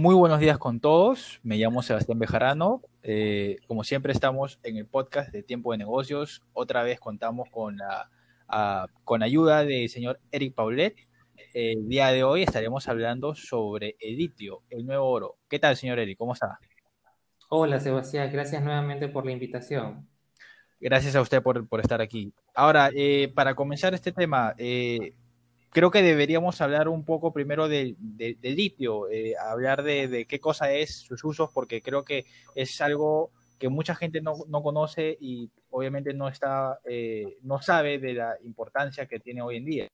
Muy buenos días con todos. Me llamo Sebastián Bejarano. Eh, como siempre estamos en el podcast de Tiempo de Negocios. Otra vez contamos con la con ayuda del señor Eric Paulet. El día de hoy estaremos hablando sobre el litio, el nuevo oro. ¿Qué tal, señor Eric? ¿Cómo está? Hola, Sebastián. Gracias nuevamente por la invitación. Gracias a usted por, estar aquí. Ahora, eh, para comenzar este tema, eh, creo que deberíamos hablar un poco primero del litio, eh, hablar de, qué cosa es, sus usos, porque creo que es algo que mucha gente no, conoce y obviamente no está, eh, no sabe de la importancia que tiene hoy en día.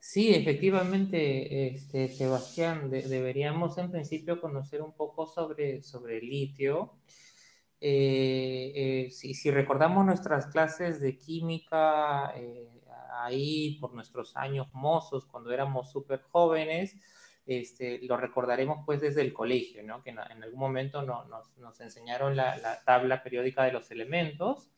Sí, efectivamente, este, Sebastián, deberíamos en principio conocer un poco sobre, sobre el litio. Eh, si, si, recordamos nuestras clases de química, ahí por nuestros años mozos, cuando éramos súper jóvenes, este, lo recordaremos pues desde el colegio, ¿no? que en, algún momento no, nos, nos, enseñaron la, la, tabla periódica de los elementos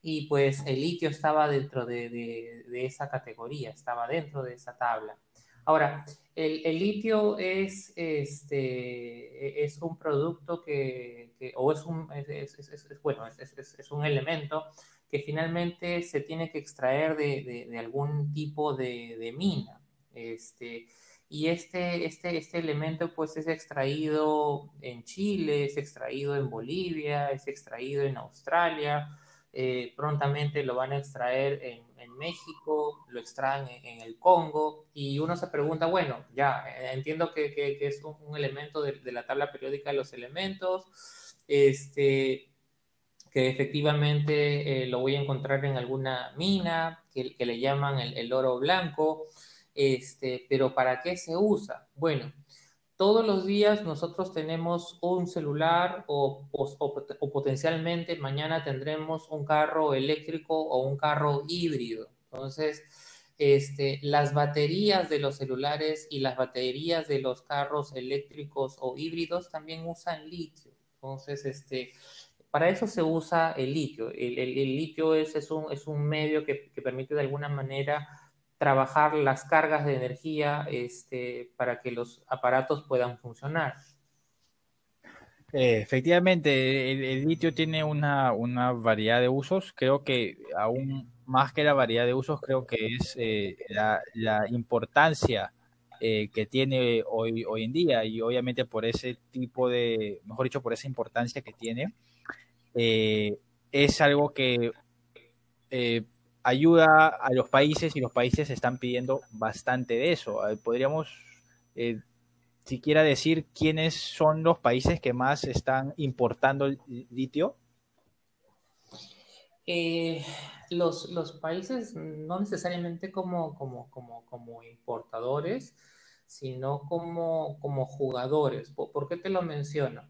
y pues el litio estaba dentro de, de, esa categoría, estaba dentro de esa tabla. Ahora, el, el litio es, este, es un producto que, que o es un, es, es bueno, es, un elemento que finalmente se tiene que extraer de, de, algún tipo de, mina. Este, y este, este, este elemento pues es extraído en Chile, es extraído en Bolivia, es extraído en Australia, eh, prontamente lo van a extraer en, México, lo extraen en, el Congo y uno se pregunta, bueno, ya entiendo que, que, es un, un elemento de, de, la tabla periódica de los elementos, este, que efectivamente eh, lo voy a encontrar en alguna mina, que, le llaman el, el, oro blanco, este, pero ¿para qué se usa? Bueno, todos los días nosotros tenemos un celular o, o, o, potencialmente mañana tendremos un carro eléctrico o un carro híbrido. Entonces, este, las baterías de los celulares y las baterías de los carros eléctricos o híbridos también usan litio. Entonces, este, para eso se usa el litio. El, litio es, un, medio que, permite de alguna manera trabajar las cargas de energía este, para que los aparatos puedan funcionar. Eh, efectivamente, el, litio tiene una, variedad de usos. Creo que aún más que la variedad de usos, creo que es eh, la, importancia eh, que tiene hoy, hoy en día y obviamente por ese tipo de, mejor dicho, por esa importancia que tiene, eh, es algo que eh, ayuda a los países y los países están pidiendo bastante de eso. Podríamos siquiera decir quiénes son los países que más están importando el litio. Los, los, países no necesariamente como, como, como, como importadores, sino como, como jugadores. ¿Por, ¿Por, qué te lo menciono?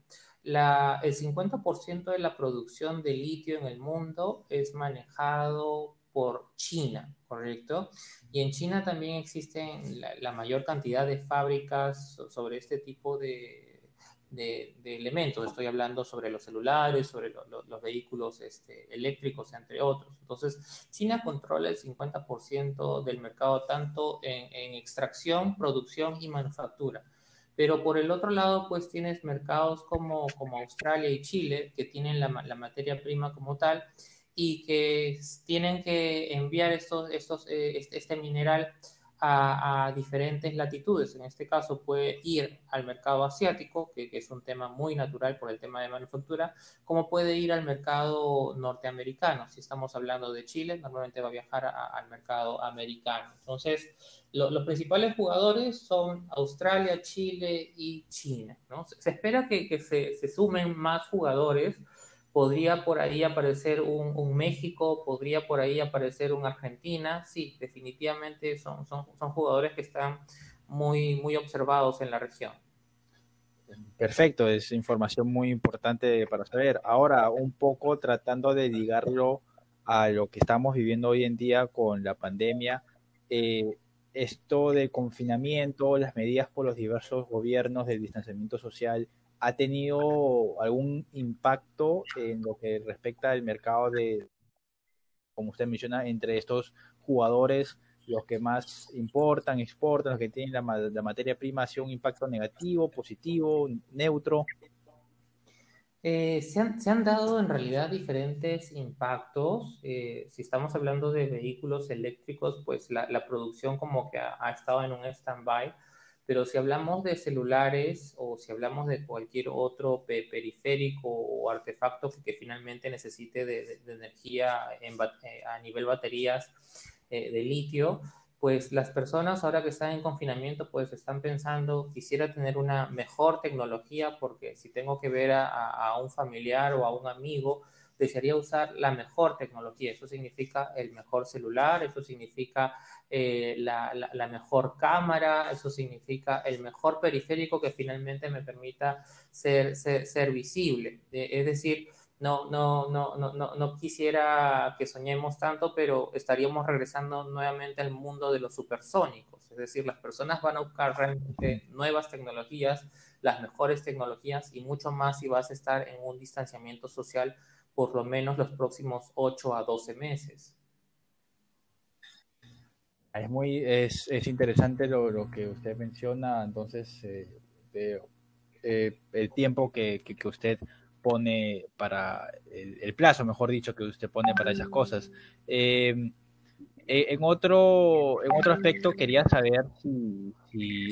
La, el 50% de la producción de litio en el mundo es manejado por China, ¿correcto? Y en China también existen la, la mayor cantidad de fábricas sobre este tipo de, de, de, elementos. Estoy hablando sobre los celulares, sobre lo, lo, los vehículos este, eléctricos, entre otros. Entonces, China controla el 50% del mercado tanto en, en extracción, producción y manufactura. Pero por el otro lado, pues tienes mercados como, como Australia y Chile, que tienen la, la, materia prima como tal y que tienen que enviar estos, estos, eh, este, este, mineral a, a, diferentes latitudes. En este caso puede ir al mercado asiático, que, que, es un tema muy natural por el tema de manufactura, como puede ir al mercado norteamericano. Si estamos hablando de Chile, normalmente va a viajar a, al mercado americano. Entonces, lo, los principales jugadores son Australia, Chile y China. ¿no? Se, se, espera que, que se, se, sumen más jugadores. Podría por ahí aparecer un, México, podría por ahí aparecer un Argentina. Sí, definitivamente son, son, son jugadores que están muy, muy observados en la región. Perfecto, es información muy importante para saber. Ahora, un poco tratando de ligarlo a lo que estamos viviendo hoy en día con la pandemia. Eh, esto de confinamiento, las medidas por los diversos gobiernos del distanciamiento social, ¿ha tenido algún impacto en lo que respecta al mercado de, como usted menciona, entre estos jugadores los que más importan, exportan, los que tienen la, materia prima, ha sido un impacto negativo, positivo, neutro? Eh, se, han, dado en realidad diferentes impactos. Eh, si estamos hablando de vehículos eléctricos, pues la, producción como que ha, estado en un stand-by. Pero si hablamos de celulares o si hablamos de cualquier otro periférico o artefacto que, finalmente necesite de, energía en, eh, a nivel baterías de litio, pues las personas ahora que están en confinamiento, pues están pensando, quisiera tener una mejor tecnología porque si tengo que ver a, un familiar o a un amigo, desearía usar la mejor tecnología. Eso significa el mejor celular, eso significa eh, la, mejor cámara, eso significa el mejor periférico que finalmente me permita ser, ser, visible. Es decir, no, no, no, no, no, no quisiera que soñemos tanto, pero estaríamos regresando nuevamente al mundo de los supersónicos. Es decir, las personas van a buscar realmente nuevas tecnologías, las mejores tecnologías y mucho más si vas a estar en un distanciamiento social por lo menos los próximos 8 a 12 meses. Es muy es, es interesante lo, lo, que usted menciona, entonces, eh, eh, el tiempo que, que, usted pone para el, plazo, mejor dicho, que usted pone para esas cosas. Em, e, en, otro, en otro aspecto, quería saber si,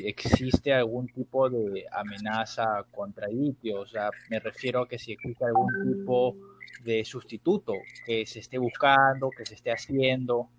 existe algún tipo de amenaza contra el litio. O sea, me refiero a que si existe algún tipo de sustituto que se esté buscando, que se esté haciendo.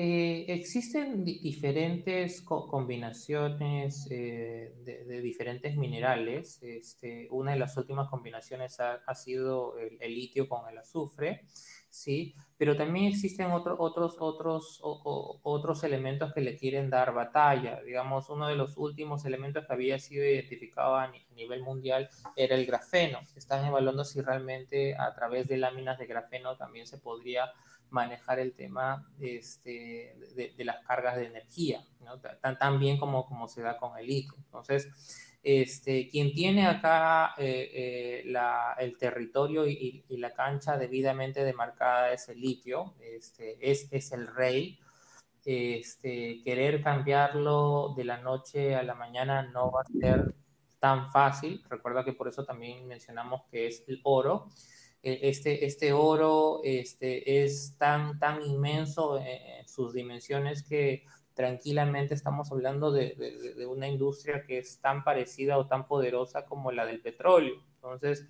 Eh, existen diferentes combinaciones eh, de, diferentes minerales. Este, una de las últimas combinaciones ha, sido el, litio con el azufre, ¿sí? Pero también existen otros otros, otros, otros elementos que le quieren dar batalla. Digamos, uno de los últimos elementos que había sido identificado a nivel mundial era el grafeno. Están evaluando si realmente a través de láminas de grafeno también se podría manejar el tema este, de, las cargas de energía, tan, tan, bien como, como se da con el litio. Entonces, este, quien tiene acá eh, eh, la, el territorio y, la cancha debidamente demarcada es el litio, este, es, es el rey. Este, querer cambiarlo de la noche a la mañana no va a ser tan fácil. Recuerda que por eso también mencionamos que es el oro. E, este, este oro este, es tan, tan inmenso en sus dimensiones que tranquilamente estamos hablando de, de, una industria que es tan parecida o tan poderosa como la del petróleo. Entonces,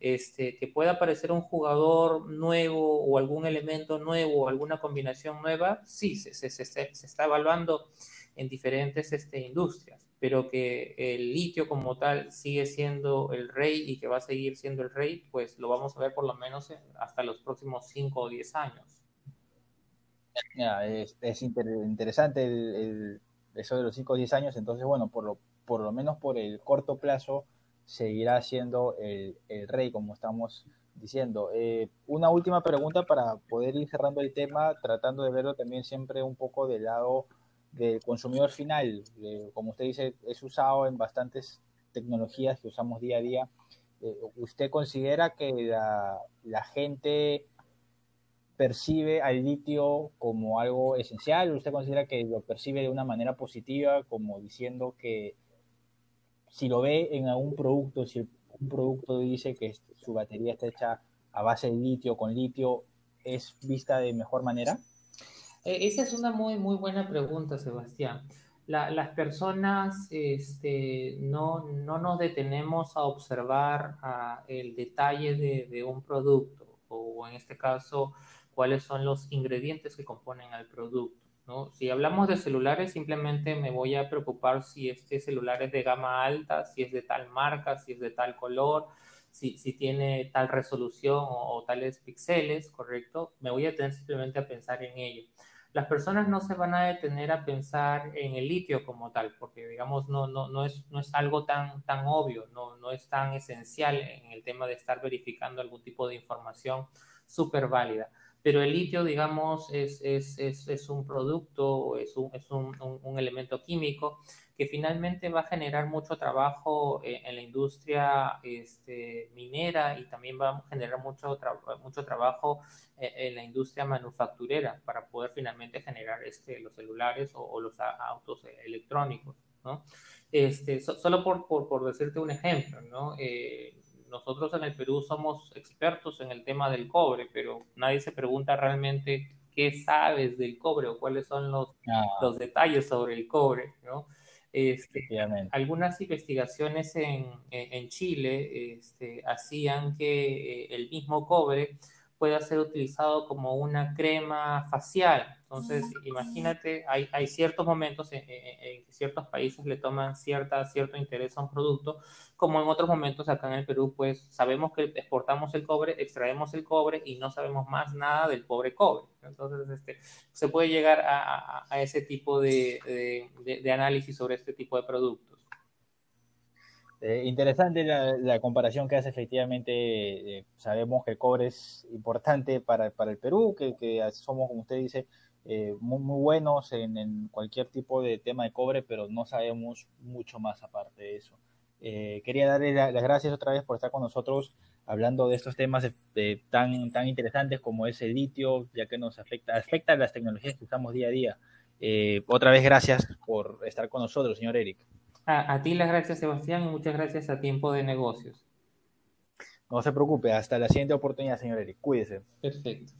este, que pueda aparecer un jugador nuevo o algún elemento nuevo o alguna combinación nueva, sí, se, se, se, se está evaluando en diferentes este, industrias pero que el litio como tal sigue siendo el rey y que va a seguir siendo el rey, pues lo vamos a ver por lo menos hasta los próximos 5 o 10 años. es, interesante el, eso de los 5 o 10 años, entonces bueno, por lo, por lo menos por el corto plazo seguirá siendo el, rey, como estamos diciendo. Eh, una última pregunta para poder ir cerrando el tema, tratando de verlo también siempre un poco del lado del consumidor final. como usted dice, es usado en bastantes tecnologías que usamos día a día. Eh, ¿Usted considera que la, la, gente percibe al litio como algo esencial? ¿Usted considera que lo percibe de una manera positiva, como diciendo que si lo ve en algún producto, si un producto dice que su batería está hecha a base de litio, con litio, es vista de mejor manera? Eh, esa es una muy, muy buena pregunta, Sebastián. las personas este, no, no, nos detenemos a observar el detalle de, un producto o en este caso cuáles son los ingredientes que componen al producto. ¿no? Si hablamos de celulares, simplemente me voy a preocupar si este celular es de gama alta, si es de tal marca, si es de tal color, si, si tiene tal resolución o, o, tales píxeles, ¿correcto? Me voy a tener simplemente a pensar en ello las personas no se van a detener a pensar en el litio como tal, porque digamos no, no, no, es, no es algo tan, tan obvio, no, no es tan esencial en el tema de estar verificando algún tipo de información súper válida. Pero el litio, digamos, es, es, es, es un producto, es, un, es un, un, elemento químico que finalmente va a generar mucho trabajo en, en la industria este, minera y también va a generar mucho, tra mucho trabajo en, en, la industria manufacturera para poder finalmente generar este, los celulares o, o los autos electrónicos, ¿no? Este, so, solo por, por, por, decirte un ejemplo, ¿no? Eh, nosotros en el Perú somos expertos en el tema del cobre, pero nadie se pregunta realmente qué sabes del cobre o cuáles son los, ah. los detalles sobre el cobre, ¿no? Este, algunas investigaciones en, en, Chile este, hacían que eh, el mismo cobre pueda ser utilizado como una crema facial. Entonces, imagínate, hay, hay ciertos momentos en, en, que ciertos países le toman cierta, cierto interés a un producto, como en otros momentos acá en el Perú, pues sabemos que exportamos el cobre, extraemos el cobre y no sabemos más nada del pobre cobre. Entonces, este, se puede llegar a, a, a ese tipo de, de, de análisis sobre este tipo de productos. Eh, interesante la, comparación que hace efectivamente. Eh, sabemos que el cobre es importante para, el Perú, que, somos, como usted dice, eh, muy, muy, buenos en, cualquier tipo de tema de cobre, pero no sabemos mucho más aparte de eso. Eh, quería darle la, las gracias otra vez por estar con nosotros hablando de estos temas tan, interesantes como es el litio, ya que nos afecta, afecta a las tecnologías que usamos día a día. Eh, otra vez gracias por estar con nosotros, señor Eric. A, a, ti las gracias, Sebastián, y muchas gracias a Tiempo de Negocios. No se preocupe, hasta la siguiente oportunidad, señor Eric. Cuídese. Perfecto.